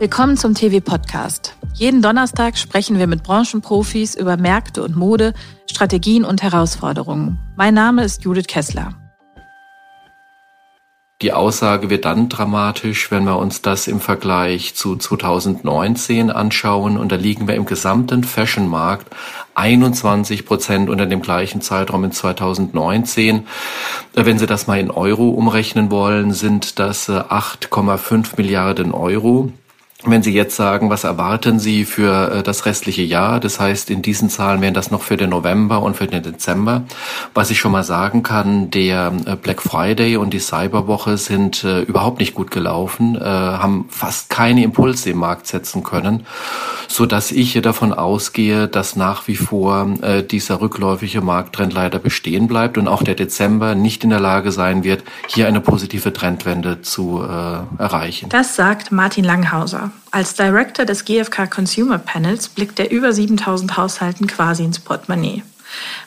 Willkommen zum TV Podcast. Jeden Donnerstag sprechen wir mit Branchenprofis über Märkte und Mode, Strategien und Herausforderungen. Mein Name ist Judith Kessler. Die Aussage wird dann dramatisch, wenn wir uns das im Vergleich zu 2019 anschauen. Und da liegen wir im gesamten Fashionmarkt 21 Prozent unter dem gleichen Zeitraum in 2019. Wenn Sie das mal in Euro umrechnen wollen, sind das 8,5 Milliarden Euro. Wenn Sie jetzt sagen, was erwarten Sie für äh, das restliche Jahr? Das heißt, in diesen Zahlen wären das noch für den November und für den Dezember. Was ich schon mal sagen kann, der äh, Black Friday und die Cyberwoche sind äh, überhaupt nicht gut gelaufen, haben fast keine Impulse im Markt setzen können, so dass ich davon ausgehe, dass nach wie vor dieser rückläufige Markttrend leider bestehen bleibt und auch der Dezember nicht in der Lage sein wird, hier eine positive Trendwende zu erreichen. Das sagt Martin Langhauser. Als Director des GfK Consumer Panels blickt er über 7000 Haushalten quasi ins Portemonnaie.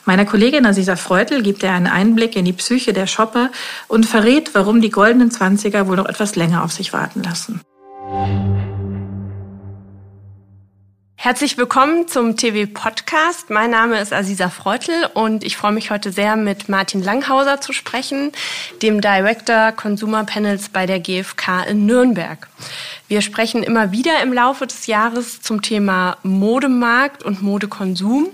Meiner Kollegin Aziza Freutel gibt er einen Einblick in die Psyche der Shopper und verrät, warum die goldenen Zwanziger wohl noch etwas länger auf sich warten lassen. Herzlich willkommen zum TV Podcast. Mein Name ist Aziza Freutel und ich freue mich heute sehr mit Martin Langhauser zu sprechen, dem Director Consumer Panels bei der GfK in Nürnberg. Wir sprechen immer wieder im Laufe des Jahres zum Thema Modemarkt und Modekonsum.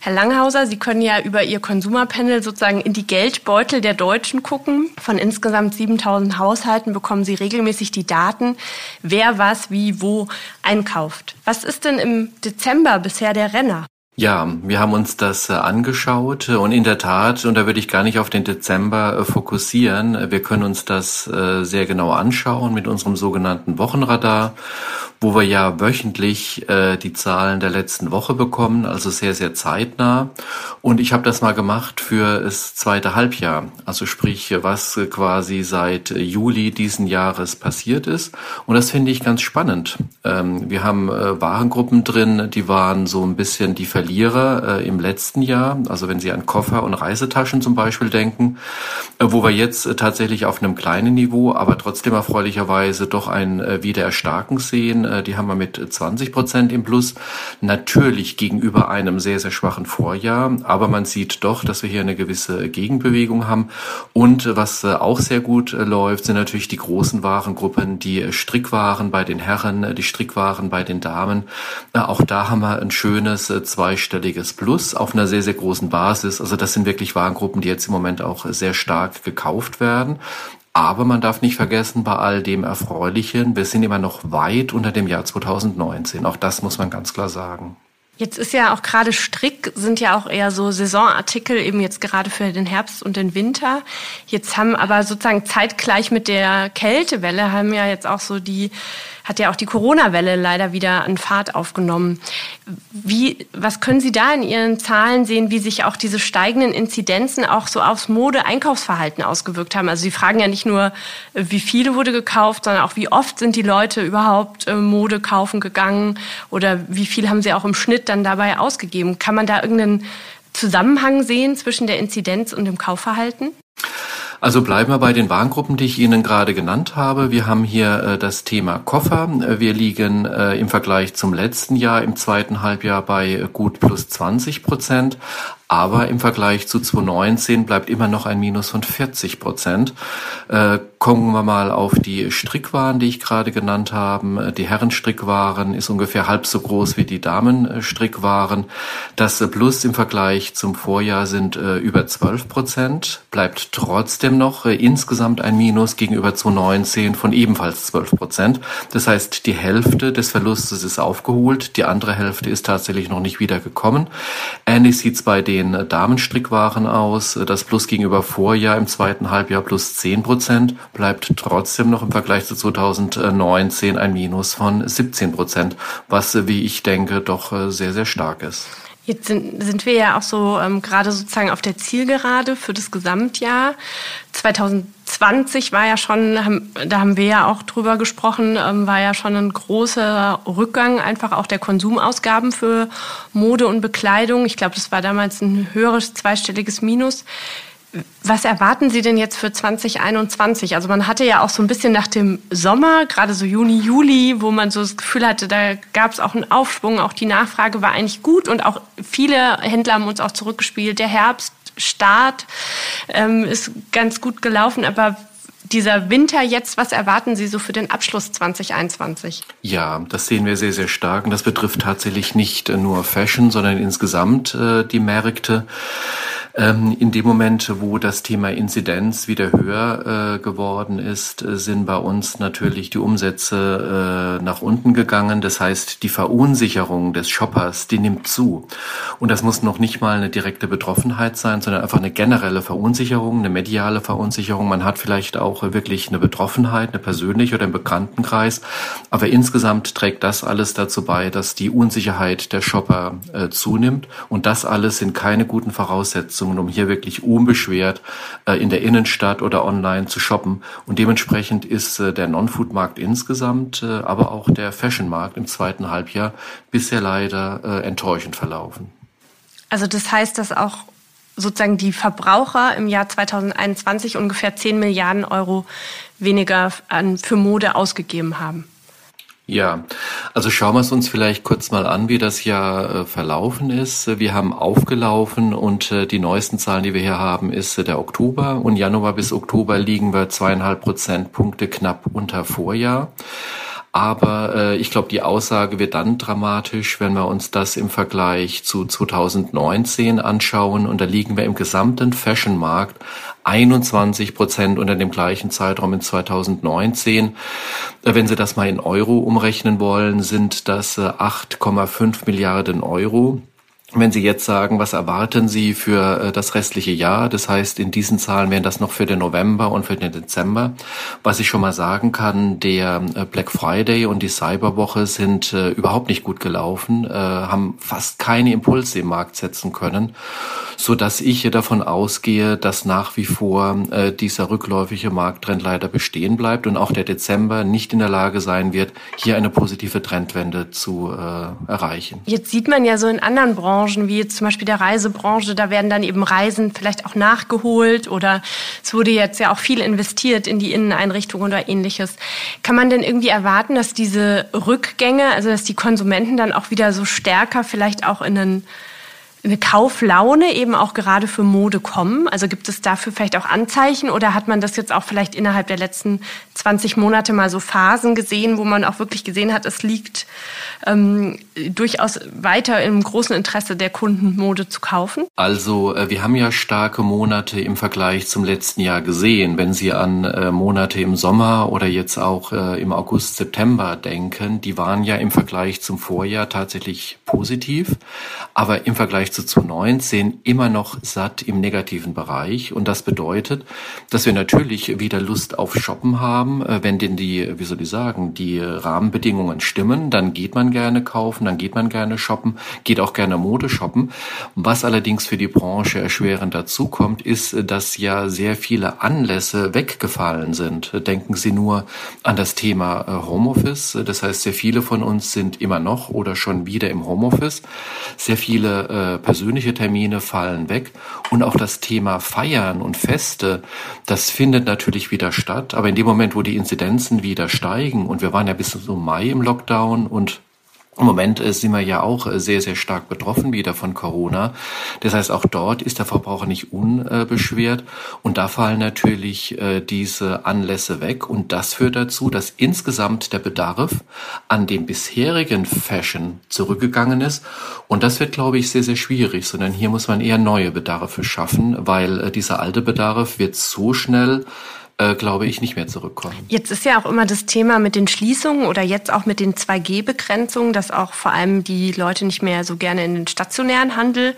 Herr Langhauser, Sie können ja über Ihr Konsumerpanel sozusagen in die Geldbeutel der Deutschen gucken. Von insgesamt 7000 Haushalten bekommen Sie regelmäßig die Daten, wer was wie wo einkauft. Was ist denn im Dezember bisher der Renner? Ja, wir haben uns das äh, angeschaut und in der Tat, und da würde ich gar nicht auf den Dezember äh, fokussieren, wir können uns das äh, sehr genau anschauen mit unserem sogenannten Wochenradar wo wir ja wöchentlich äh, die Zahlen der letzten Woche bekommen, also sehr, sehr zeitnah. Und ich habe das mal gemacht für das zweite Halbjahr, also sprich, was quasi seit Juli diesen Jahres passiert ist. Und das finde ich ganz spannend. Ähm, wir haben äh, Warengruppen drin, die waren so ein bisschen die Verlierer äh, im letzten Jahr. Also wenn Sie an Koffer und Reisetaschen zum Beispiel denken, äh, wo wir jetzt äh, tatsächlich auf einem kleinen Niveau, aber trotzdem erfreulicherweise doch ein äh, Wiedererstarken sehen äh, die haben wir mit 20 Prozent im Plus. Natürlich gegenüber einem sehr, sehr schwachen Vorjahr, aber man sieht doch, dass wir hier eine gewisse Gegenbewegung haben. Und was äh, auch sehr gut äh, läuft, sind natürlich die großen Warengruppen, die Strickwaren bei den Herren, die Strickwaren bei den Damen. Auch da haben wir ein schönes zweistelliges Plus auf einer sehr, sehr großen Basis. Also das sind wirklich Warengruppen, die jetzt im Moment auch sehr stark gekauft werden. Aber man darf nicht vergessen, bei all dem Erfreulichen, wir sind immer noch weit unter dem Jahr 2019. Auch das muss man ganz klar sagen. Jetzt ist ja auch gerade Strick, sind ja auch eher so Saisonartikel, eben jetzt gerade für den Herbst und den Winter. Jetzt haben aber sozusagen zeitgleich mit der Kältewelle haben ja jetzt auch so die hat ja auch die Corona-Welle leider wieder an Fahrt aufgenommen. Wie, was können Sie da in Ihren Zahlen sehen, wie sich auch diese steigenden Inzidenzen auch so aufs Mode-Einkaufsverhalten ausgewirkt haben? Also Sie fragen ja nicht nur, wie viele wurde gekauft, sondern auch, wie oft sind die Leute überhaupt äh, Mode kaufen gegangen oder wie viel haben sie auch im Schnitt dann dabei ausgegeben? Kann man da irgendeinen Zusammenhang sehen zwischen der Inzidenz und dem Kaufverhalten? Also bleiben wir bei den Warengruppen, die ich Ihnen gerade genannt habe. Wir haben hier äh, das Thema Koffer. Wir liegen äh, im Vergleich zum letzten Jahr im zweiten Halbjahr bei äh, gut plus 20 Prozent. Aber im Vergleich zu 2019 bleibt immer noch ein Minus von 40 Prozent. Äh, gucken wir mal auf die Strickwaren, die ich gerade genannt habe. Die Herrenstrickwaren ist ungefähr halb so groß wie die Damenstrickwaren. Das Plus im Vergleich zum Vorjahr sind äh, über 12 Prozent. Bleibt trotzdem noch äh, insgesamt ein Minus gegenüber 2019 von ebenfalls 12 Prozent. Das heißt, die Hälfte des Verlustes ist aufgeholt. Die andere Hälfte ist tatsächlich noch nicht wiedergekommen. Ähnlich sieht's bei den den Damenstrickwaren aus. Das Plus gegenüber Vorjahr im zweiten Halbjahr plus 10 Prozent, bleibt trotzdem noch im Vergleich zu 2019 ein Minus von 17 Prozent, was, wie ich denke, doch äh, sehr, sehr stark ist. Jetzt sind, sind wir ja auch so ähm, gerade sozusagen auf der Zielgerade für das Gesamtjahr. 2020 war ja schon, haben, da haben wir ja auch drüber gesprochen, ähm, war ja schon ein großer Rückgang einfach auch der Konsumausgaben für Mode und Bekleidung. Ich glaube, das war damals ein höheres zweistelliges Minus. Was erwarten Sie denn jetzt für 2021? Also man hatte ja auch so ein bisschen nach dem Sommer, gerade so Juni, Juli, wo man so das Gefühl hatte, da gab es auch einen Aufschwung, auch die Nachfrage war eigentlich gut und auch viele Händler haben uns auch zurückgespielt. Der Herbststart ähm, ist ganz gut gelaufen, aber dieser Winter jetzt, was erwarten Sie so für den Abschluss 2021? Ja, das sehen wir sehr, sehr stark. Und das betrifft tatsächlich nicht nur Fashion, sondern insgesamt äh, die Märkte. Ähm, in dem Moment, wo das Thema Inzidenz wieder höher äh, geworden ist, äh, sind bei uns natürlich die Umsätze äh, nach unten gegangen. Das heißt, die Verunsicherung des Shoppers, die nimmt zu. Und das muss noch nicht mal eine direkte Betroffenheit sein, sondern einfach eine generelle Verunsicherung, eine mediale Verunsicherung. Man hat vielleicht auch wirklich eine Betroffenheit, eine persönliche oder im Bekanntenkreis. Aber insgesamt trägt das alles dazu bei, dass die Unsicherheit der Shopper äh, zunimmt. Und das alles sind keine guten Voraussetzungen Voraussetzungen, um hier wirklich unbeschwert äh, in der Innenstadt oder online zu shoppen. Und dementsprechend ist äh, der Non-Food-Markt insgesamt, äh, aber auch der Fashion-Markt im zweiten Halbjahr bisher leider enttäuschend verlaufen. Also das heißt, dass auch sozusagen die Verbraucher im Jahr 2021 ungefähr 10 Milliarden Euro weniger für Mode ausgegeben haben. Ja, also schauen wir es uns vielleicht kurz mal an, wie das Jahr äh, verlaufen ist. Wir haben aufgelaufen und äh, die neuesten Zahlen, die wir hier haben, ist äh, der Oktober. Und Januar bis Oktober liegen wir zweieinhalb Prozentpunkte knapp unter Vorjahr. Aber äh, ich glaube, die Aussage wird dann dramatisch, wenn wir uns das im Vergleich zu 2019 anschauen. Und da liegen wir im gesamten Fashionmarkt 21 Prozent unter dem gleichen Zeitraum in 2019. Äh, wenn Sie das mal in Euro umrechnen wollen, sind das 8,5 äh, Milliarden Euro. Wenn Sie jetzt sagen, was erwarten Sie für äh, das restliche Jahr? Das heißt, in diesen Zahlen wären das noch für den November und für den Dezember. Was ich schon mal sagen kann, der äh, Black Friday und die Cyberwoche sind äh, überhaupt nicht gut gelaufen, haben fast keine Impulse im Markt setzen können, so dass ich davon ausgehe, dass nach wie vor dieser rückläufige Markttrend leider bestehen bleibt und auch der Dezember nicht in der Lage sein wird, hier eine positive Trendwende zu erreichen. Jetzt sieht man ja so in anderen Branchen, wie zum Beispiel der Reisebranche, da werden dann eben Reisen vielleicht auch nachgeholt oder es wurde jetzt ja auch viel investiert in die Inneneinrichtung oder ähnliches. Kann man denn irgendwie erwarten, dass diese Rückgänge, also dass die Konsumenten dann auch wieder so stärker vielleicht auch in einen eine Kauflaune eben auch gerade für Mode kommen? Also gibt es dafür vielleicht auch Anzeichen oder hat man das jetzt auch vielleicht innerhalb der letzten 20 Monate mal so Phasen gesehen, wo man auch wirklich gesehen hat, es liegt ähm, durchaus weiter im großen Interesse der Kunden, Mode zu kaufen? Also äh, wir haben ja starke Monate im Vergleich zum letzten Jahr gesehen. Wenn Sie an äh, Monate im Sommer oder jetzt auch äh, im August, September denken, die waren ja im Vergleich zum Vorjahr tatsächlich positiv, aber im Vergleich Vergleich zu 2019 immer noch satt im negativen Bereich. Und das bedeutet, dass wir natürlich wieder Lust auf Shoppen haben. Äh, wenn denn die, wie soll ich sagen, die Rahmenbedingungen stimmen, dann geht man gerne kaufen, dann geht man gerne shoppen, geht auch gerne Mode shoppen. Was allerdings für die Branche erschwerend dazu kommt, ist, dass ja sehr viele Anlässe weggefallen sind. Denken Sie nur an das Thema äh, Homeoffice. Das heißt, sehr viele von uns sind immer noch oder schon wieder im Homeoffice. Sehr viele äh, persönliche Termine fallen weg und auch das Thema Feiern und Feste, das findet natürlich wieder statt. Aber in dem Moment, wo die Inzidenzen wieder steigen und wir waren ja bis zum Mai im Lockdown und im Moment äh, sind wir ja auch äh, sehr, sehr stark betroffen wieder von Corona. Das heißt, auch dort ist der Verbraucher nicht unbeschwert. Und da fallen natürlich äh, diese Anlässe weg. Und das führt dazu, dass insgesamt der Bedarf an dem bisherigen Fashion zurückgegangen ist. Und das wird, glaube ich, sehr, sehr schwierig, sondern hier muss man eher neue Bedarfe schaffen, weil dieser alte Bedarf wird so schnell äh, glaube ich, nicht mehr zurückkommen. Jetzt ist ja auch immer das Thema mit den Schließungen oder jetzt auch mit den 2G-Begrenzungen, dass auch vor allem die Leute nicht mehr so gerne in den stationären Handel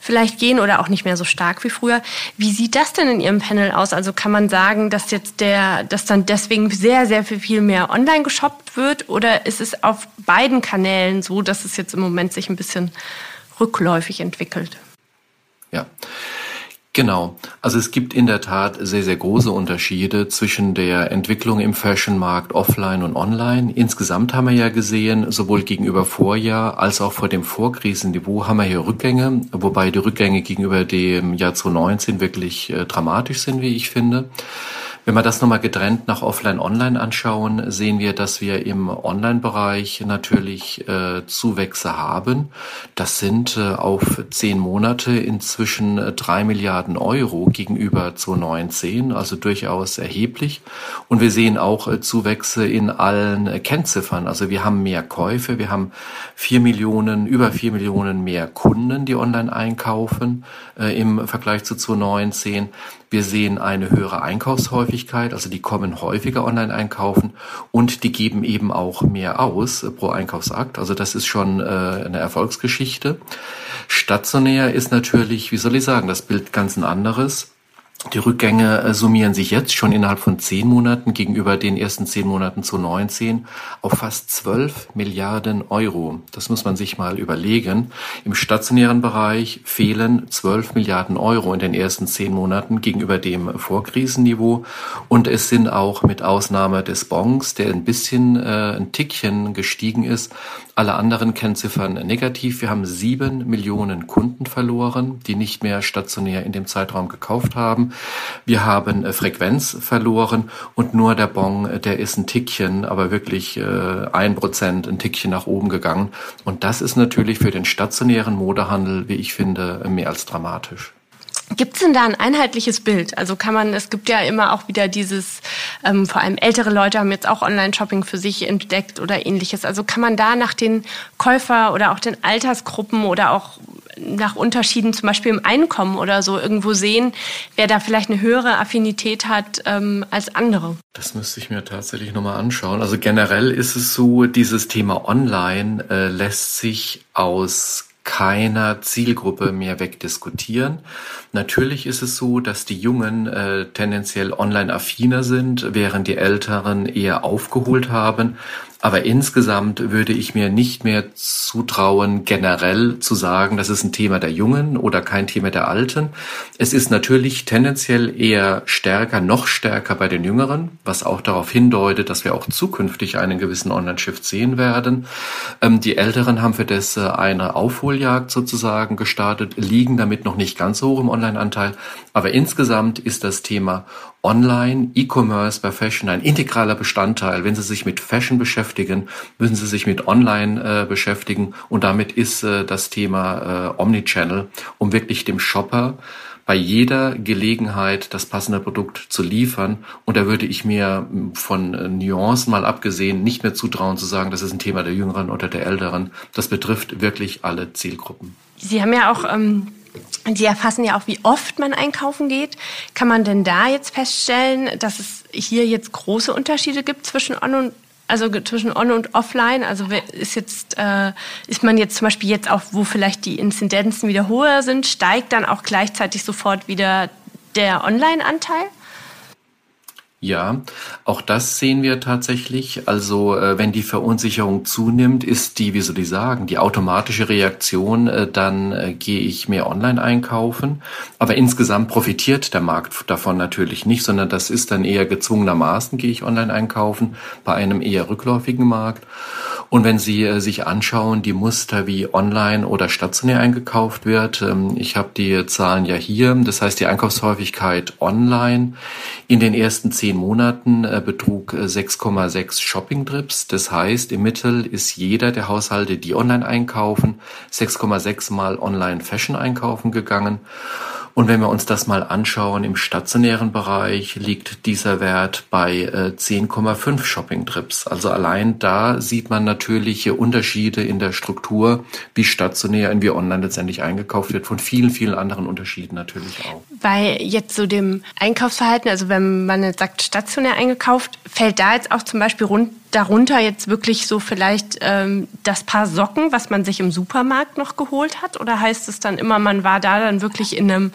vielleicht gehen oder auch nicht mehr so stark wie früher. Wie sieht das denn in Ihrem Panel aus? Also kann man sagen, dass jetzt der, dass dann deswegen sehr, sehr viel mehr online geshoppt wird oder ist es auf beiden Kanälen so, dass es jetzt im Moment sich ein bisschen rückläufig entwickelt? Ja. Genau. Also es gibt in der Tat sehr, sehr große Unterschiede zwischen der Entwicklung im Fashionmarkt offline und online. Insgesamt haben wir ja gesehen, sowohl gegenüber Vorjahr als auch vor dem Vorkrisenniveau haben wir hier Rückgänge, wobei die Rückgänge gegenüber dem Jahr 2019 wirklich äh, dramatisch sind, wie ich finde. Wenn wir das nochmal getrennt nach Offline-Online anschauen, sehen wir, dass wir im Online-Bereich natürlich äh, Zuwächse haben. Das sind äh, auf zehn Monate inzwischen äh, drei Milliarden Euro gegenüber 2019, also durchaus erheblich. Und wir sehen auch äh, Zuwächse in allen äh, Kennziffern. Also wir haben mehr Käufe, wir haben vier Millionen, über vier Millionen mehr Kunden, die online einkaufen äh, im Vergleich zu 2019. Wir sehen eine höhere Einkaufshäufigkeit, also die kommen häufiger online einkaufen und die geben eben auch mehr aus pro Einkaufsakt. Also das ist schon äh, eine Erfolgsgeschichte. Stationär ist natürlich, wie soll ich sagen, das Bild ganz ein anderes. Die Rückgänge äh, summieren sich jetzt schon innerhalb von zehn Monaten gegenüber den ersten zehn Monaten zu 19 auf fast 12 Milliarden Euro. Das muss man sich mal überlegen. Im stationären Bereich fehlen 12 Milliarden Euro in den ersten zehn Monaten gegenüber dem Vorkrisenniveau. Und es sind auch mit Ausnahme des Bonds, der ein bisschen, äh, ein Tickchen gestiegen ist, alle anderen Kennziffern negativ. Wir haben sieben Millionen Kunden verloren, die nicht mehr stationär in dem Zeitraum gekauft haben. Wir haben äh, Frequenz verloren und nur der Bon, äh, der ist ein Tickchen, aber wirklich äh, ein Prozent, ein Tickchen nach oben gegangen. Und das ist natürlich für den stationären Modehandel, wie ich finde, mehr als dramatisch. Gibt es denn da ein einheitliches Bild? Also kann man, es gibt ja immer auch wieder dieses, ähm, vor allem ältere Leute haben jetzt auch Online-Shopping für sich entdeckt oder ähnliches. Also kann man da nach den Käufer oder auch den Altersgruppen oder auch nach Unterschieden zum Beispiel im Einkommen oder so irgendwo sehen, wer da vielleicht eine höhere Affinität hat ähm, als andere? Das müsste ich mir tatsächlich nochmal anschauen. Also generell ist es so, dieses Thema Online äh, lässt sich aus keiner Zielgruppe mehr wegdiskutieren. Natürlich ist es so, dass die Jungen äh, tendenziell online affiner sind, während die Älteren eher aufgeholt haben. Aber insgesamt würde ich mir nicht mehr zutrauen, generell zu sagen, das ist ein Thema der Jungen oder kein Thema der Alten. Es ist natürlich tendenziell eher stärker, noch stärker bei den Jüngeren, was auch darauf hindeutet, dass wir auch zukünftig einen gewissen Online-Shift sehen werden. Ähm, die Älteren haben für das äh, eine Aufholjagd sozusagen gestartet, liegen damit noch nicht ganz so hoch im Online-Anteil. Aber insgesamt ist das Thema Online, E-Commerce bei Fashion ein integraler Bestandteil. Wenn Sie sich mit Fashion beschäftigen, müssen Sie sich mit Online äh, beschäftigen. Und damit ist äh, das Thema äh, Omnichannel, um wirklich dem Shopper bei jeder Gelegenheit das passende Produkt zu liefern. Und da würde ich mir von äh, Nuancen mal abgesehen nicht mehr zutrauen zu sagen, das ist ein Thema der Jüngeren oder der Älteren. Das betrifft wirklich alle Zielgruppen. Sie haben ja auch ähm die erfassen ja auch, wie oft man einkaufen geht. Kann man denn da jetzt feststellen, dass es hier jetzt große Unterschiede gibt zwischen On und also zwischen On und Offline? Also ist jetzt äh, ist man jetzt zum Beispiel jetzt auch, wo vielleicht die Inzidenzen wieder höher sind, steigt dann auch gleichzeitig sofort wieder der Online-Anteil? Ja, auch das sehen wir tatsächlich. Also äh, wenn die Verunsicherung zunimmt, ist die, wie soll ich sagen, die automatische Reaktion, äh, dann äh, gehe ich mehr online einkaufen. Aber insgesamt profitiert der Markt davon natürlich nicht, sondern das ist dann eher gezwungenermaßen, gehe ich online einkaufen, bei einem eher rückläufigen Markt. Und wenn Sie äh, sich anschauen, die Muster, wie online oder stationär eingekauft wird, ähm, ich habe die Zahlen ja hier, das heißt die Einkaufshäufigkeit online in den ersten zehn Monaten äh, betrug 6,6 äh, Shopping-Trips. Das heißt, im Mittel ist jeder der Haushalte, die online einkaufen, 6,6 Mal online Fashion einkaufen gegangen. Und wenn wir uns das mal anschauen, im stationären Bereich liegt dieser Wert bei 10,5 äh, Shopping-Trips. Also allein da sieht man natürliche Unterschiede in der Struktur, wie stationär und wie online letztendlich eingekauft wird, von vielen, vielen anderen Unterschieden natürlich auch. Bei jetzt so dem Einkaufsverhalten, also wenn man jetzt sagt stationär eingekauft, fällt da jetzt auch zum Beispiel rund darunter jetzt wirklich so vielleicht ähm, das Paar Socken, was man sich im Supermarkt noch geholt hat? Oder heißt es dann immer, man war da dann wirklich in einem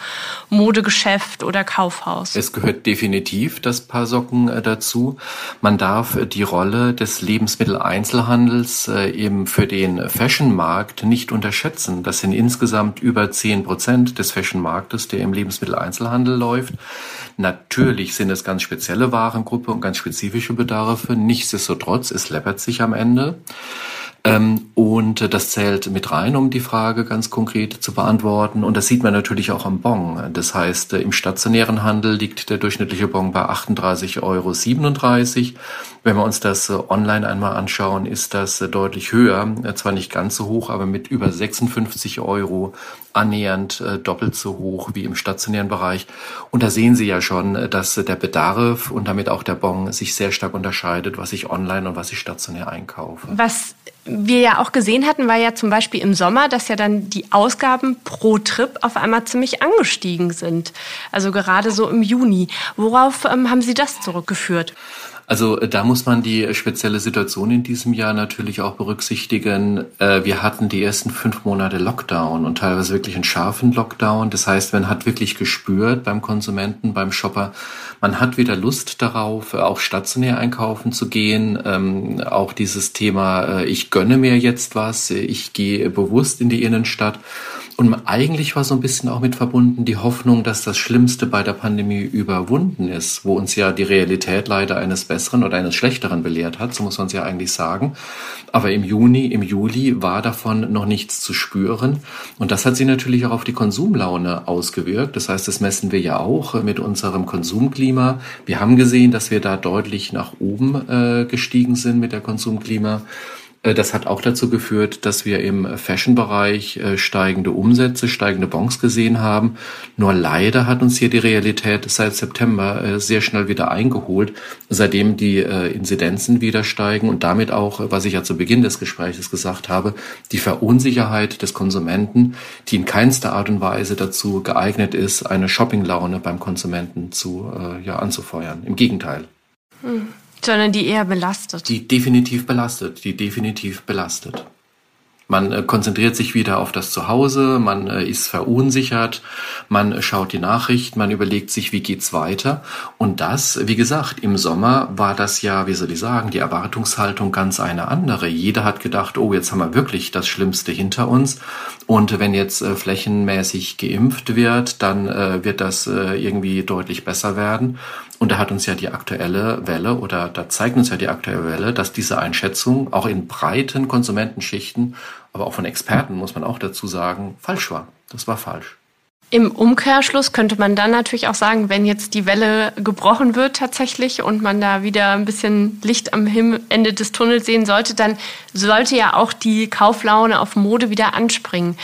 Modegeschäft oder Kaufhaus? Es gehört definitiv das Paar Socken äh, dazu. Man darf äh, die Rolle des Lebensmitteleinzelhandels äh, eben für den Fashionmarkt nicht unterschätzen. Das sind insgesamt über zehn Prozent des Fashionmarktes, der im Lebensmitteleinzelhandel läuft. Natürlich sind es ganz spezielle Warengruppe und ganz spezifische Bedarfe. Nichtsdestotrotz, es läppert sich am Ende. Ähm, und das zählt mit rein, um die Frage ganz konkret zu beantworten. Und das sieht man natürlich auch am Bon. Das heißt, im stationären Handel liegt der durchschnittliche Bon bei 38,37 Euro. Wenn wir uns das online einmal anschauen, ist das deutlich höher. Zwar nicht ganz so hoch, aber mit über 56 Euro annähernd äh, doppelt so hoch wie im stationären Bereich. Und da sehen Sie ja schon, dass der Bedarf und damit auch der Bon sich sehr stark unterscheidet, was ich online und was ich stationär einkaufe. Was wir ja auch gesehen hatten, war ja zum Beispiel im Sommer, dass ja dann die Ausgaben pro Trip auf einmal ziemlich angestiegen sind. Also gerade so im Juni. Worauf ähm, haben Sie das zurückgeführt? Also äh, da muss man die spezielle Situation in diesem Jahr natürlich auch berücksichtigen. Äh, wir hatten die ersten fünf Monate Lockdown und teilweise wirklich einen scharfen Lockdown. Das heißt, man hat wirklich gespürt beim Konsumenten, beim Shopper, man hat wieder Lust darauf, auch stationär einkaufen zu gehen. Ähm, auch dieses Thema, äh, ich gönne mir jetzt was, ich gehe bewusst in die Innenstadt. Und eigentlich war so ein bisschen auch mit verbunden die Hoffnung, dass das Schlimmste bei der Pandemie überwunden ist, wo uns ja die Realität leider eines besseren oder eines schlechteren belehrt hat, so muss man es ja eigentlich sagen. Aber im Juni, im Juli war davon noch nichts zu spüren. Und das hat sich natürlich auch auf die Konsumlaune ausgewirkt. Das heißt, das messen wir ja auch mit unserem Konsumklima. Wir haben gesehen, dass wir da deutlich nach oben äh, gestiegen sind mit der Konsumklima. Äh, das hat auch dazu geführt, dass wir im Fashion-Bereich äh, steigende Umsätze, steigende Bons gesehen haben. Nur leider hat uns hier die Realität seit September äh, sehr schnell wieder eingeholt, seitdem die Inzidenzen wieder steigen und damit auch, was ich ja zu Beginn des Gesprächs gesagt habe, die Verunsicherheit des Konsumenten, die in keinster Art und Weise dazu geeignet ist, eine Shoppinglaune beim Konsumenten zu, ja, anzufeuern. Im Gegenteil. Hm. Sondern die eher belastet. Die definitiv belastet, die definitiv belastet. Man äh, konzentriert sich wieder auf das Zuhause, man äh, ist verunsichert, man schaut die Nachricht, man überlegt sich, wie geht's weiter. Und das, wie gesagt, im Sommer war das ja, wie soll ich sagen, die Erwartungshaltung ganz eine andere. Jeder hat gedacht, oh, jetzt haben wir wirklich das Schlimmste hinter uns. Und wenn jetzt flächenmäßig geimpft wird, dann wird das irgendwie deutlich besser werden. Und da hat uns ja die aktuelle Welle oder da zeigt uns ja die aktuelle Welle, dass diese Einschätzung auch in breiten Konsumentenschichten, aber auch von Experten, muss man auch dazu sagen, falsch war. Das war falsch. Im Umkehrschluss könnte man dann natürlich auch sagen, wenn jetzt die Welle gebrochen wird tatsächlich und man da wieder ein bisschen Licht am Ende des Tunnels sehen sollte, dann sollte ja auch die Kauflaune auf Mode wieder anspringen.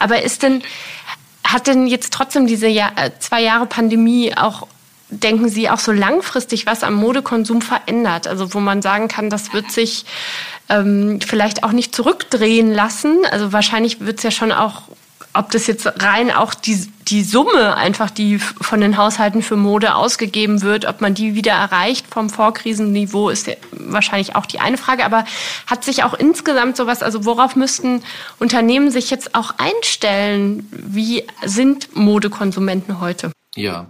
Aber ist denn, hat denn jetzt trotzdem diese Jahr, äh, zwei Jahre Pandemie auch denken Sie, auch so langfristig was am Modekonsum verändert? Also wo man sagen kann, das wird sich ähm, vielleicht auch nicht zurückdrehen lassen. Also wahrscheinlich wird es ja schon auch, ob das jetzt rein auch die, die Summe einfach, die von den Haushalten für Mode ausgegeben wird, ob man die wieder erreicht vom Vorkrisenniveau, ist ja wahrscheinlich auch die eine Frage. Aber hat sich auch insgesamt sowas, also worauf müssten Unternehmen sich jetzt auch einstellen? Wie sind Modekonsumenten heute? Ja,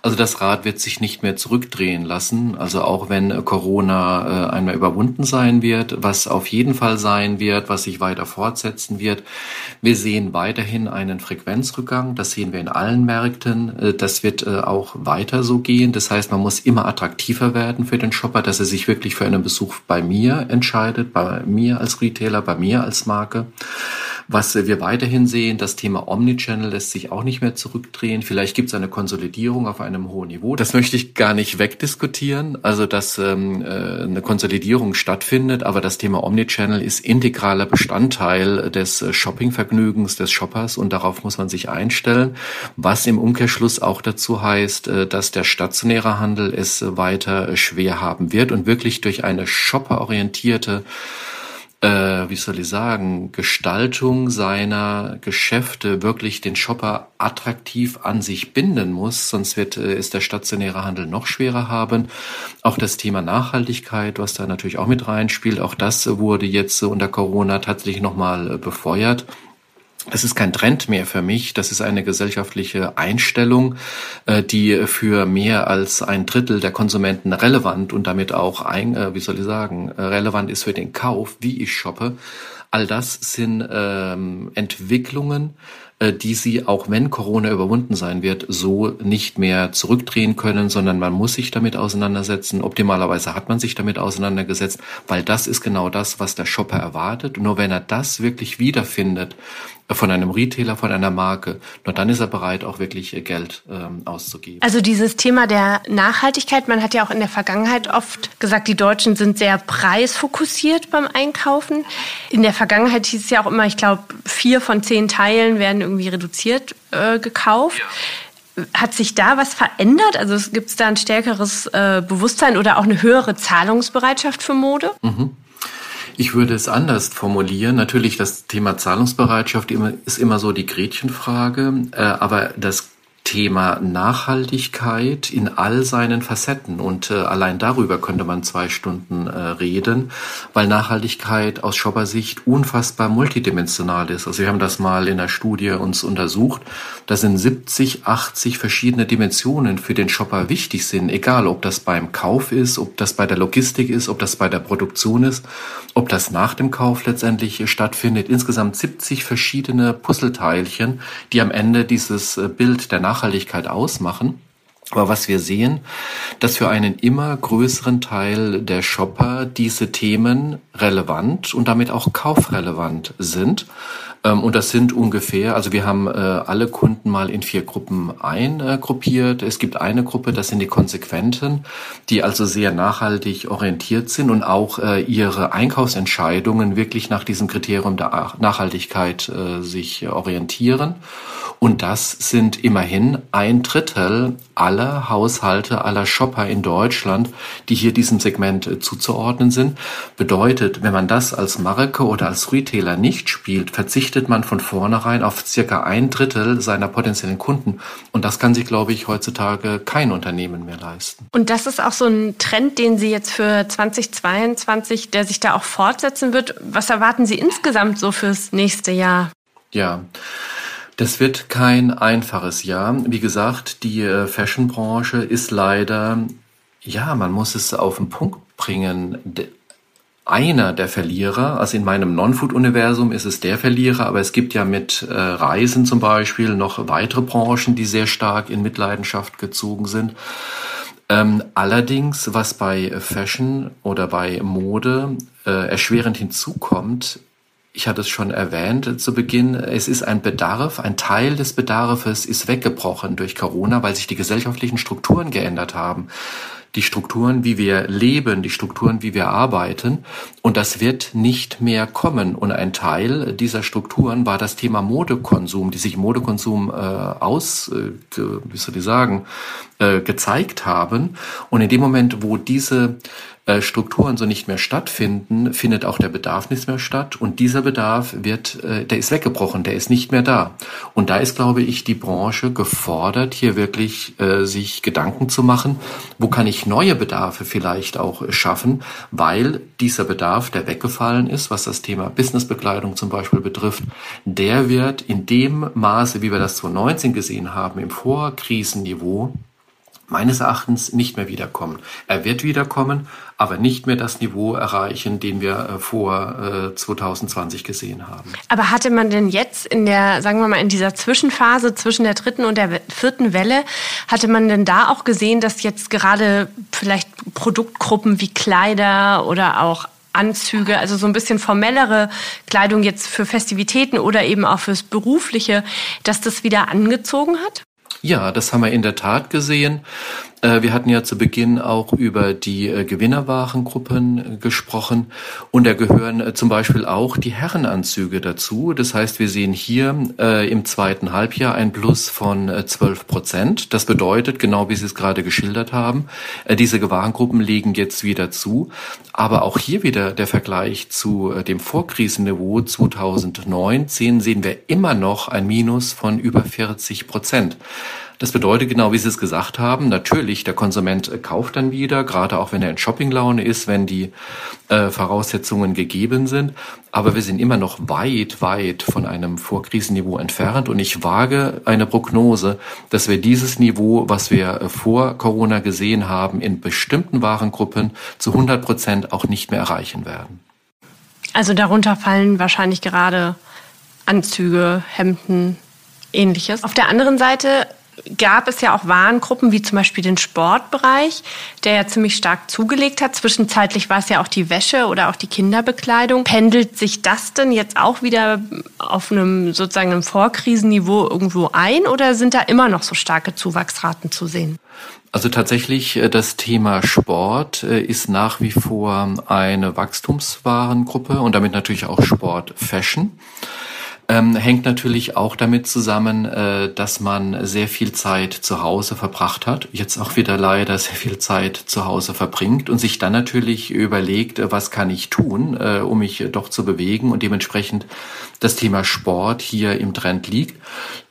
also das Rad wird sich nicht mehr zurückdrehen lassen. Also auch wenn Corona äh, einmal überwunden sein wird, was auf jeden Fall sein wird, was sich weiter fortsetzen wird. Wir sehen weiterhin einen Frequenzrückgang. Das sehen wir in allen Märkten. Äh, das wird äh, auch weiter so gehen. Das heißt, man muss immer attraktiver werden für den Shopper, dass er sich wirklich für einen Besuch bei mir entscheidet, bei mir als Retailer, bei mir als Marke. Was wir weiterhin sehen, das Thema Omnichannel lässt sich auch nicht mehr zurückdrehen. Vielleicht gibt es eine Konsolidierung auf einem hohen Niveau. Das möchte ich gar nicht wegdiskutieren, also dass ähm, äh, eine Konsolidierung stattfindet, aber das Thema Omnichannel ist integraler Bestandteil des Shoppingvergnügens des Shoppers und darauf muss man sich einstellen, was im Umkehrschluss auch dazu heißt, äh, dass der stationäre Handel es weiter schwer haben wird und wirklich durch eine shopperorientierte äh, wie soll ich sagen, Gestaltung seiner Geschäfte wirklich den Shopper attraktiv an sich binden muss, sonst wird äh, ist der stationäre Handel noch schwerer haben. Auch das Thema Nachhaltigkeit, was da natürlich auch mit reinspielt, auch das wurde jetzt unter Corona tatsächlich nochmal äh, befeuert. Es ist kein Trend mehr für mich. Das ist eine gesellschaftliche Einstellung, äh, die für mehr als ein Drittel der Konsumenten relevant und damit auch, ein, äh, wie soll ich sagen, äh, relevant ist für den Kauf, wie ich shoppe. All das sind ähm, Entwicklungen, die sie, auch wenn Corona überwunden sein wird, so nicht mehr zurückdrehen können, sondern man muss sich damit auseinandersetzen. Optimalerweise hat man sich damit auseinandergesetzt, weil das ist genau das, was der Shopper erwartet. Nur wenn er das wirklich wiederfindet, äh, von einem Retailer, von einer Marke, nur dann ist er bereit, auch wirklich Geld ähm, auszugeben. Also dieses Thema der Nachhaltigkeit, man hat ja auch in der Vergangenheit oft gesagt, die Deutschen sind sehr preisfokussiert beim Einkaufen. In der Vergangenheit hieß es ja auch immer, ich glaube, vier von zehn Teilen werden irgendwie reduziert äh, gekauft. Ja. Hat sich da was verändert? Also gibt es da ein stärkeres äh, Bewusstsein oder auch eine höhere Zahlungsbereitschaft für Mode? Mhm. Ich würde es anders formulieren. Natürlich, das Thema Zahlungsbereitschaft ist immer so die Gretchenfrage, äh, aber das Thema Nachhaltigkeit in all seinen Facetten. Und äh, allein darüber könnte man zwei Stunden äh, reden, weil Nachhaltigkeit aus Shopper-Sicht unfassbar multidimensional ist. Also wir haben das mal in der Studie uns untersucht. Da sind 70, 80 verschiedene Dimensionen für den Shopper wichtig sind, egal ob das beim Kauf ist, ob das bei der Logistik ist, ob das bei der Produktion ist, ob das nach dem Kauf letztendlich stattfindet. Insgesamt 70 verschiedene Puzzleteilchen, die am Ende dieses äh, Bild der Nachhaltigkeit Nachhaltigkeit ausmachen. Aber was wir sehen, dass für einen immer größeren Teil der Shopper diese Themen relevant und damit auch kaufrelevant sind. Ähm, und das sind ungefähr, also wir haben äh, alle Kunden mal in vier Gruppen eingruppiert. Es gibt eine Gruppe, das sind die Konsequenten, die also sehr nachhaltig orientiert sind und auch äh, ihre Einkaufsentscheidungen wirklich nach diesem Kriterium der Nachhaltigkeit äh, sich orientieren. Und das sind immerhin ein Drittel aller Haushalte, aller Shopper in Deutschland, die hier diesem Segment äh, zuzuordnen sind. Bedeutet, wenn man das als Marke oder als Retailer nicht spielt, verzichtet man von vornherein auf circa ein Drittel seiner potenziellen Kunden. Und das kann sich, glaube ich, heutzutage kein Unternehmen mehr leisten. Und das ist auch so ein Trend, den Sie jetzt für 2022, der sich da auch fortsetzen wird. Was erwarten Sie insgesamt so fürs nächste Jahr? Ja. Das wird kein einfaches Jahr. Wie gesagt, die äh, Fashion-Branche ist leider, ja, man muss es auf den Punkt bringen, einer der Verlierer. Also in meinem Non-Food-Universum ist es der Verlierer, aber es gibt ja mit äh, Reisen zum Beispiel noch weitere Branchen, die sehr stark in Mitleidenschaft gezogen sind. Ähm, allerdings, was bei Fashion oder bei Mode äh, erschwerend hinzukommt, ich hatte es schon erwähnt zu Beginn, es ist ein Bedarf, ein Teil des Bedarfes ist weggebrochen durch Corona, weil sich die gesellschaftlichen Strukturen geändert haben. Die Strukturen, wie wir leben, die Strukturen, wie wir arbeiten. Und das wird nicht mehr kommen. Und ein Teil dieser Strukturen war das Thema Modekonsum, die sich Modekonsum äh, aus, äh, wie soll ich sagen, äh, gezeigt haben. Und in dem Moment, wo diese äh, Strukturen so nicht mehr stattfinden, findet auch der Bedarf nicht mehr statt. Und dieser Bedarf wird, äh, der ist weggebrochen, der ist nicht mehr da. Und da ist, glaube ich, die Branche gefordert, hier wirklich äh, sich Gedanken zu machen, wo kann ich neue Bedarfe vielleicht auch schaffen, weil dieser Bedarf, der weggefallen ist, was das Thema Businessbekleidung zum Beispiel betrifft, der wird in dem Maße, wie wir das 2019 gesehen haben, im Vorkrisenniveau, meines Erachtens nicht mehr wiederkommen. Er wird wiederkommen, aber nicht mehr das Niveau erreichen, den wir äh, vor 2020 äh, gesehen haben. Aber hatte man denn jetzt in der, sagen wir mal, in dieser Zwischenphase zwischen der dritten und der vierten Welle, hatte man denn da auch gesehen, dass jetzt gerade vielleicht Produktgruppen wie Kleider oder auch Anzüge, also so ein bisschen formellere Kleidung jetzt für Festivitäten oder eben auch fürs Berufliche, dass das wieder angezogen hat? Ja, das haben wir in der Tat gesehen. Äh, wir hatten ja zu Beginn auch über die äh, Gewinnerwarengruppen gesprochen und da gehören zum Beispiel auch die Herrenanzüge dazu. Das heißt, wir sehen hier im zweiten Halbjahr ein Plus von 12 Prozent. Das bedeutet, genau wie Sie es gerade geschildert haben, diese Warengruppen legen jetzt wieder zu. Aber auch hier wieder der Vergleich zu dem Vorkrisenniveau 2019 sehen wir immer noch ein Minus von über 40 Prozent. Das bedeutet genau, wie Sie es gesagt haben, natürlich, der Konsument kauft dann wieder, gerade auch wenn er in Shoppinglaune ist, wenn die äh, Voraussetzungen gegeben sind. Aber wir sind immer noch weit, weit von einem Vorkrisenniveau entfernt. Und ich wage eine Prognose, dass wir dieses Niveau, was wir äh, vor Corona gesehen haben, in bestimmten Warengruppen zu 100 Prozent auch nicht mehr erreichen werden. Also darunter fallen wahrscheinlich gerade Anzüge, Hemden, ähnliches. Auf der anderen Seite gab es ja auch Warengruppen, wie zum Beispiel den Sportbereich, der ja ziemlich stark zugelegt hat. Zwischenzeitlich war es ja auch die Wäsche oder auch die Kinderbekleidung. Pendelt sich das denn jetzt auch wieder auf einem sozusagen einem Vorkrisenniveau irgendwo ein oder sind da immer noch so starke Zuwachsraten zu sehen? Also tatsächlich, äh, das Thema Sport äh, ist nach wie vor eine Wachstumswarengruppe und damit natürlich auch Sport Fashion. Ähm, hängt natürlich auch damit zusammen, äh, dass man sehr viel Zeit zu Hause verbracht hat, jetzt auch wieder leider sehr viel Zeit zu Hause verbringt und sich dann natürlich überlegt, was kann ich tun, äh, um mich doch zu bewegen und dementsprechend das Thema Sport hier im Trend liegt.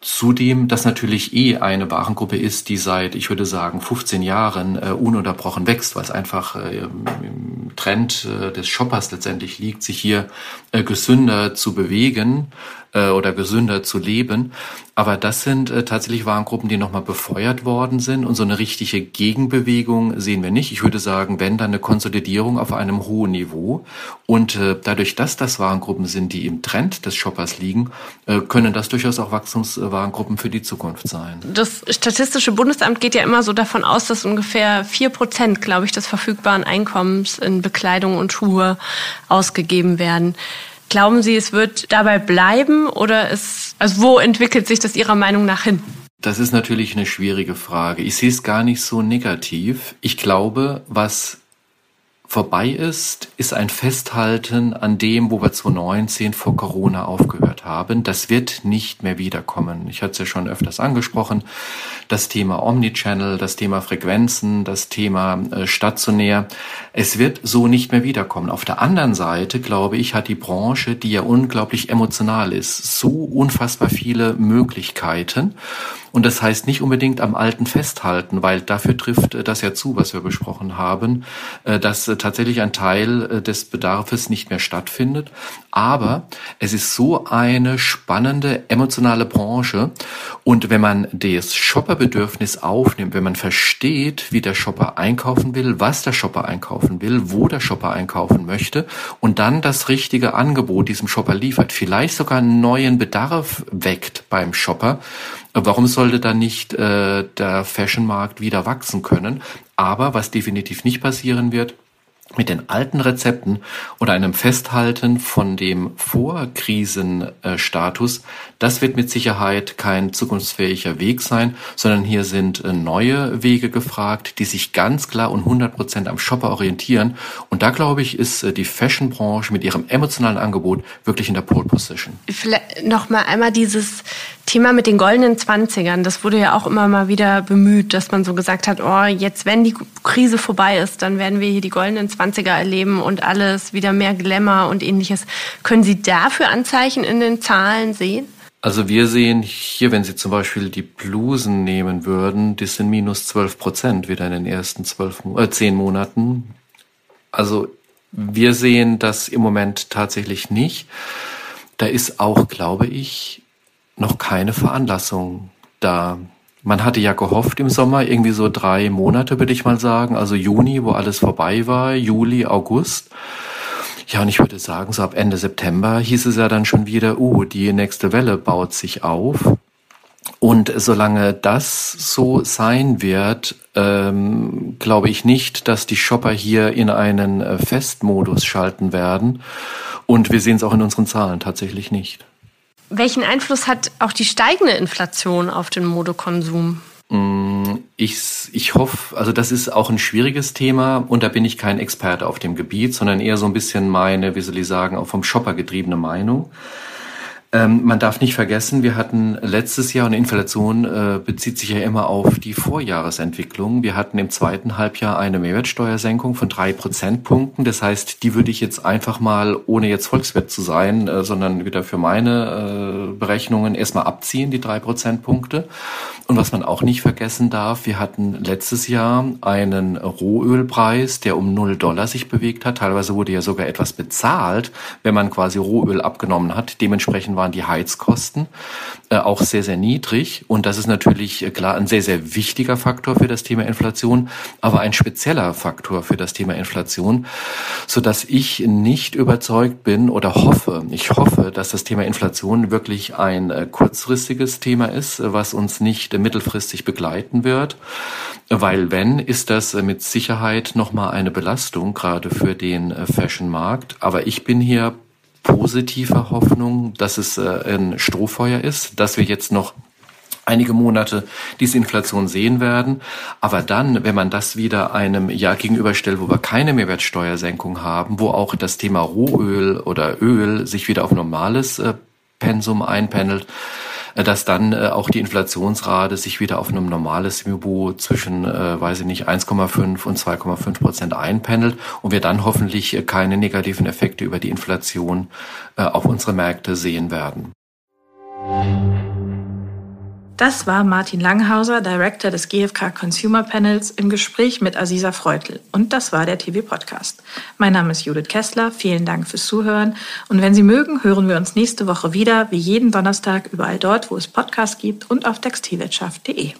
Zudem, dass natürlich eh eine Warengruppe ist, die seit, ich würde sagen, 15 Jahren äh, ununterbrochen wächst, weil es einfach äh, im Trend äh, des Shoppers letztendlich liegt, sich hier äh, gesünder zu bewegen äh, oder gesünder zu leben. Aber das sind äh, tatsächlich Warengruppen, die nochmal befeuert worden sind und so eine richtige Gegenbewegung sehen wir nicht. Ich würde sagen, wenn dann eine Konsolidierung auf einem hohen Niveau und äh, dadurch, dass das Warengruppen sind, die im Trend des Shoppers liegen, äh, können das durchaus auch Wachstumswarengruppen für die Zukunft sein. Das Statistische Bundesamt geht ja immer so davon aus, dass ungefähr vier Prozent, glaube ich, des verfügbaren Einkommens in Bekleidung und Schuhe ausgegeben werden. Glauben Sie, es wird dabei bleiben oder ist, also wo entwickelt sich das Ihrer Meinung nach hin? Das ist natürlich eine schwierige Frage. Ich sehe es gar nicht so negativ. Ich glaube, was vorbei ist, ist ein Festhalten an dem, wo wir 2019 vor Corona aufgehört haben. Das wird nicht mehr wiederkommen. Ich hatte es ja schon öfters angesprochen. Das Thema Omnichannel, das Thema Frequenzen, das Thema äh, stationär. Es wird so nicht mehr wiederkommen. Auf der anderen Seite, glaube ich, hat die Branche, die ja unglaublich emotional ist, so unfassbar viele Möglichkeiten. Und das heißt nicht unbedingt am Alten festhalten, weil dafür trifft äh, das ja zu, was wir besprochen haben, äh, dass äh, tatsächlich ein Teil des Bedarfes nicht mehr stattfindet. Aber es ist so eine spannende, emotionale Branche. Und wenn man das Shopperbedürfnis aufnimmt, wenn man versteht, wie der Shopper einkaufen will, was der Shopper einkaufen will, wo der Shopper einkaufen möchte und dann das richtige Angebot diesem Shopper liefert, vielleicht sogar einen neuen Bedarf weckt beim Shopper, Warum sollte dann nicht äh, der Fashionmarkt wieder wachsen können? Aber was definitiv nicht passieren wird, mit den alten Rezepten oder einem Festhalten von dem Vorkrisenstatus, das wird mit Sicherheit kein zukunftsfähiger Weg sein, sondern hier sind äh, neue Wege gefragt, die sich ganz klar und 100 Prozent am Shopper orientieren. Und da glaube ich, ist äh, die Fashionbranche mit ihrem emotionalen Angebot wirklich in der Pole Position. Vielleicht noch mal einmal dieses Thema mit den goldenen Zwanzigern. Das wurde ja auch immer mal wieder bemüht, dass man so gesagt hat, oh, jetzt wenn die Krise vorbei ist, dann werden wir hier die goldenen Zwanziger 20er erleben und alles wieder mehr Glamour und ähnliches. Können Sie dafür Anzeichen in den Zahlen sehen? Also wir sehen hier, wenn Sie zum Beispiel die Blusen nehmen würden, die sind minus 12 Prozent wieder in den ersten zwölf, äh, zehn Monaten. Also wir sehen das im Moment tatsächlich nicht. Da ist auch, glaube ich, noch keine Veranlassung da. Man hatte ja gehofft im Sommer, irgendwie so drei Monate, würde ich mal sagen. Also Juni, wo alles vorbei war, Juli, August. Ja, und ich würde sagen, so ab Ende September hieß es ja dann schon wieder, uh, die nächste Welle baut sich auf. Und solange das so sein wird, ähm, glaube ich nicht, dass die Shopper hier in einen äh, Festmodus schalten werden. Und wir sehen es auch in unseren Zahlen tatsächlich nicht. Welchen Einfluss hat auch die steigende Inflation auf den Modekonsum? Mm, ich, ich hoffe, also das ist auch ein schwieriges Thema und da bin ich kein Experte auf dem Gebiet, sondern eher so ein bisschen meine, wie soll ich sagen, auch vom Shopper getriebene Meinung. Ähm, man darf nicht vergessen, wir hatten letztes Jahr, und Inflation äh, bezieht sich ja immer auf die Vorjahresentwicklung. Wir hatten im zweiten Halbjahr eine Mehrwertsteuersenkung von drei Prozentpunkten. Das heißt, die würde ich jetzt einfach mal, ohne jetzt Volkswirt zu sein, äh, sondern wieder für meine äh, Berechnungen erstmal abziehen, die drei Prozentpunkte. Und was man auch nicht vergessen darf, wir hatten letztes Jahr einen Rohölpreis, der um null Dollar sich bewegt hat. Teilweise wurde ja sogar etwas bezahlt, wenn man quasi Rohöl abgenommen hat. Dementsprechend waren die Heizkosten äh, auch sehr, sehr niedrig. Und das ist natürlich äh, klar ein sehr, sehr wichtiger Faktor für das Thema Inflation, aber ein spezieller Faktor für das Thema Inflation, so dass ich nicht überzeugt bin oder hoffe, ich hoffe, dass das Thema Inflation wirklich ein äh, kurzfristiges Thema ist, was uns nicht mittelfristig begleiten wird, weil wenn, ist das mit Sicherheit nochmal eine Belastung, gerade für den Fashion-Markt. Aber ich bin hier positiver Hoffnung, dass es ein Strohfeuer ist, dass wir jetzt noch einige Monate diese Inflation sehen werden. Aber dann, wenn man das wieder einem Jahr gegenüberstellt, wo wir keine Mehrwertsteuersenkung haben, wo auch das Thema Rohöl oder Öl sich wieder auf normales Pensum einpendelt, äh, dass dann äh, auch die Inflationsrate sich wieder auf einem normales Niveau zwischen, äh, weiß ich nicht, 1,5 und 2,5 Prozent einpendelt und wir dann hoffentlich äh, keine negativen Effekte über die Inflation äh, auf unsere Märkte sehen werden. Das war Martin Langhauser, Director des GfK Consumer Panels, im Gespräch mit Aziza Freutel. Und das war der TV-Podcast. Mein Name ist Judith Kessler. Vielen Dank fürs Zuhören. Und wenn Sie mögen, hören wir uns nächste Woche wieder, wie jeden Donnerstag, überall dort, wo es Podcasts gibt und auf textilwirtschaft.de.